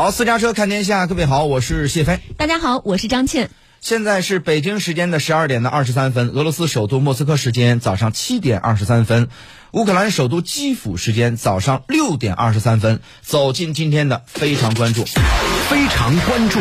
好，私家车看天下，各位好，我是谢飞。大家好，我是张倩。现在是北京时间的十二点的二十三分，俄罗斯首都莫斯科时间早上七点二十三分，乌克兰首都基辅时间早上六点二十三分。走进今天的非常关注，非常关注。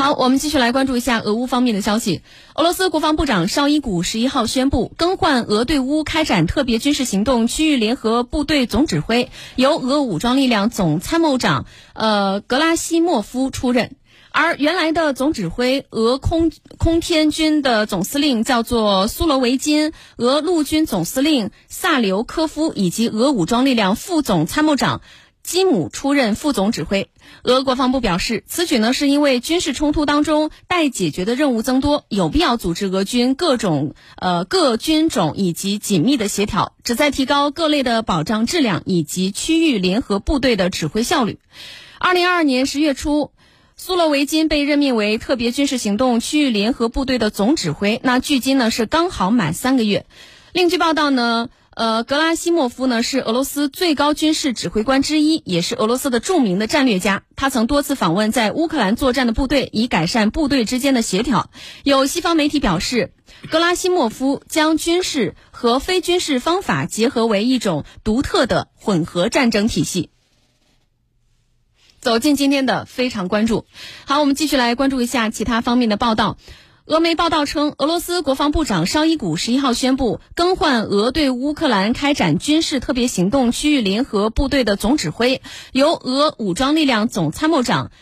好，我们继续来关注一下俄乌方面的消息。俄罗斯国防部长绍伊古十一号宣布，更换俄对乌开展特别军事行动区域联合部队总指挥，由俄武装力量总参谋长呃格拉西莫夫出任。而原来的总指挥俄空空天军的总司令叫做苏罗维金，俄陆军总司令萨留科夫以及俄武装力量副总参谋长。基姆出任副总指挥。俄国防部表示，此举呢是因为军事冲突当中待解决的任务增多，有必要组织俄军各种呃各军种以及紧密的协调，旨在提高各类的保障质量以及区域联合部队的指挥效率。二零二二年十月初，苏洛维金被任命为特别军事行动区域联合部队的总指挥，那距今呢是刚好满三个月。另据报道呢。呃，格拉西莫夫呢是俄罗斯最高军事指挥官之一，也是俄罗斯的著名的战略家。他曾多次访问在乌克兰作战的部队，以改善部队之间的协调。有西方媒体表示，格拉西莫夫将军事和非军事方法结合为一种独特的混合战争体系。走进今天的非常关注，好，我们继续来关注一下其他方面的报道。俄媒报道称，俄罗斯国防部长绍伊古十一号宣布更换俄对乌克兰开展军事特别行动区域联合部队的总指挥，由俄武装力量总参谋长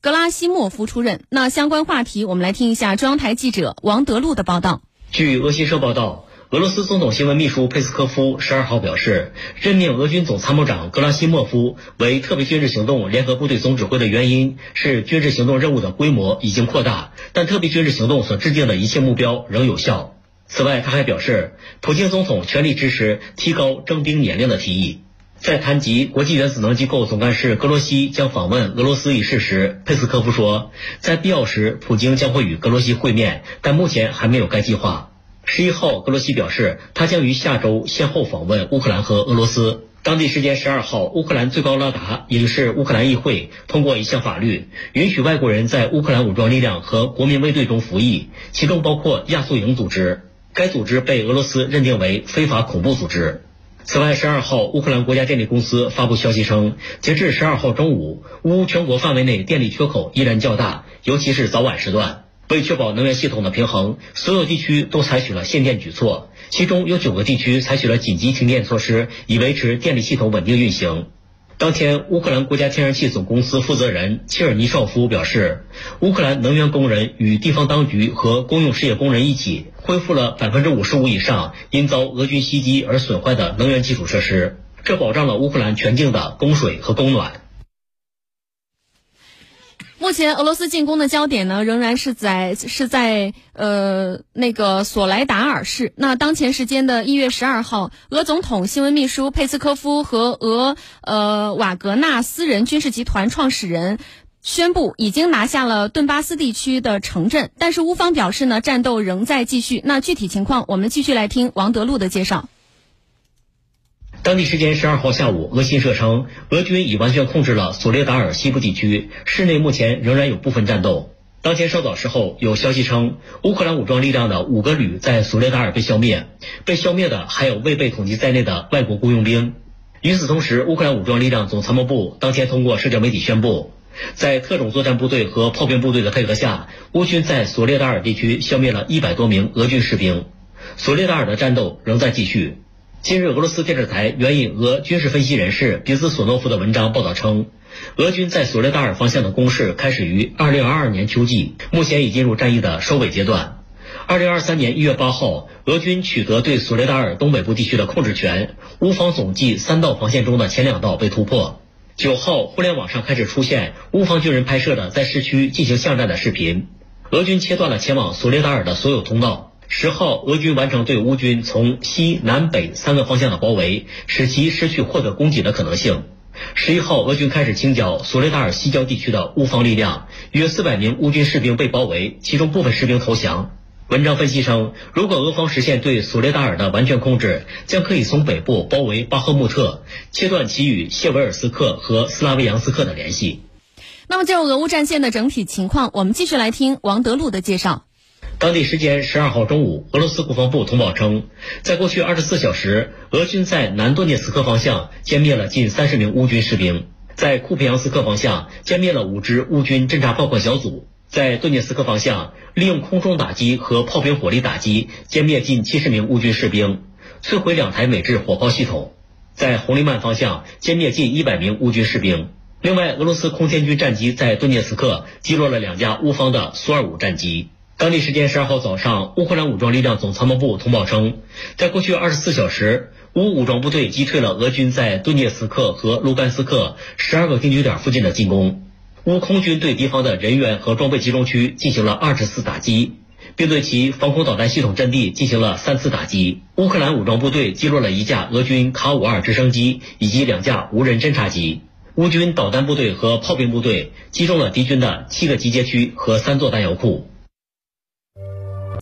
格拉西莫夫出任。那相关话题，我们来听一下中央台记者王德禄的报道。据俄新社报道。俄罗斯总统新闻秘书佩斯科夫十二号表示，任命俄军总参谋长格拉西莫夫为特别军事行动联合部队总指挥的原因是军事行动任务的规模已经扩大，但特别军事行动所制定的一切目标仍有效。此外，他还表示，普京总统全力支持提高征兵年龄的提议。在谈及国际原子能机构总干事格罗西将访问俄罗斯一事时，佩斯科夫说，在必要时，普京将会与格罗西会面，但目前还没有该计划。十一号，格罗西表示，他将于下周先后访问乌克兰和俄罗斯。当地时间十二号，乌克兰最高拉达也就是乌克兰议会通过一项法律，允许外国人在乌克兰武装力量和国民卫队中服役，其中包括亚速营组织。该组织被俄罗斯认定为非法恐怖组织。此外，十二号，乌克兰国家电力公司发布消息称，截至十二号中午，乌全国范围内电力缺口依然较大，尤其是早晚时段。为确保能源系统的平衡，所有地区都采取了限电举措，其中有九个地区采取了紧急停电措施，以维持电力系统稳定运行。当天，乌克兰国家天然气总公司负责人切尔尼绍夫表示，乌克兰能源工人与地方当局和公用事业工人一起恢复了百分之五十五以上因遭俄军袭击而损坏的能源基础设施，这保障了乌克兰全境的供水和供暖。目前，俄罗斯进攻的焦点呢，仍然是在是在呃那个索莱达尔市。那当前时间的一月十二号，俄总统新闻秘书佩斯科夫和俄呃瓦格纳私人军事集团创始人宣布，已经拿下了顿巴斯地区的城镇。但是乌方表示呢，战斗仍在继续。那具体情况，我们继续来听王德禄的介绍。当地时间十二号下午，俄新社称，俄军已完全控制了索列达尔西部地区，市内目前仍然有部分战斗。当天稍早时候，有消息称，乌克兰武装力量的五个旅在索列达尔被消灭，被消灭的还有未被统计在内的外国雇佣兵。与此同时，乌克兰武装力量总参谋部当天通过社交媒体宣布，在特种作战部队和炮兵部队的配合下，乌军在索列达尔地区消灭了一百多名俄军士兵。索列达尔的战斗仍在继续。近日，俄罗斯电视台援引俄军事分析人士别兹索诺夫的文章报道称，俄军在索列达尔方向的攻势开始于2022年秋季，目前已进入战役的收尾阶段。2023年1月8号，俄军取得对索列达尔东北部地区的控制权，乌方总计三道防线中的前两道被突破。9号，互联网上开始出现乌方军人拍摄的在市区进行巷战的视频，俄军切断了前往索列达尔的所有通道。十号，俄军完成对乌军从西南北三个方向的包围，使其失去获得供给的可能性。十一号，俄军开始清剿索雷达尔西郊地区的乌方力量，约四百名乌军士兵被包围，其中部分士兵投降。文章分析称，如果俄方实现对索列达尔的完全控制，将可以从北部包围巴赫穆特，切断其与谢维尔斯克和斯拉维扬斯克的联系。那么，就俄乌战线的整体情况，我们继续来听王德禄的介绍。当地时间十二号中午，俄罗斯国防部通报称，在过去二十四小时，俄军在南顿涅茨克方向歼灭了近三十名乌军士兵，在库皮扬斯克方向歼灭了五支乌军侦察炮火小组。在顿涅茨克方向，利用空中打击和炮兵火力打击，歼灭近七十名乌军士兵，摧毁两台美制火炮系统。在红利曼方向，歼灭近一百名乌军士兵。另外，俄罗斯空天军战机在顿涅茨克击落了两架乌方的苏 -25 战机。当地时间十二号早上，乌克兰武装力量总参谋部通报称，在过去二十四小时，乌武装部队击退了俄军在顿涅茨克和卢甘斯克十二个定居点附近的进攻。乌空军对敌方的人员和装备集中区进行了二十次打击，并对其防空导弹系统阵地进行了三次打击。乌克兰武装部队击落了一架俄军卡五二直升机以及两架无人侦察机。乌军导弹部队和炮兵部队击中了敌军的七个集结区和三座弹药库。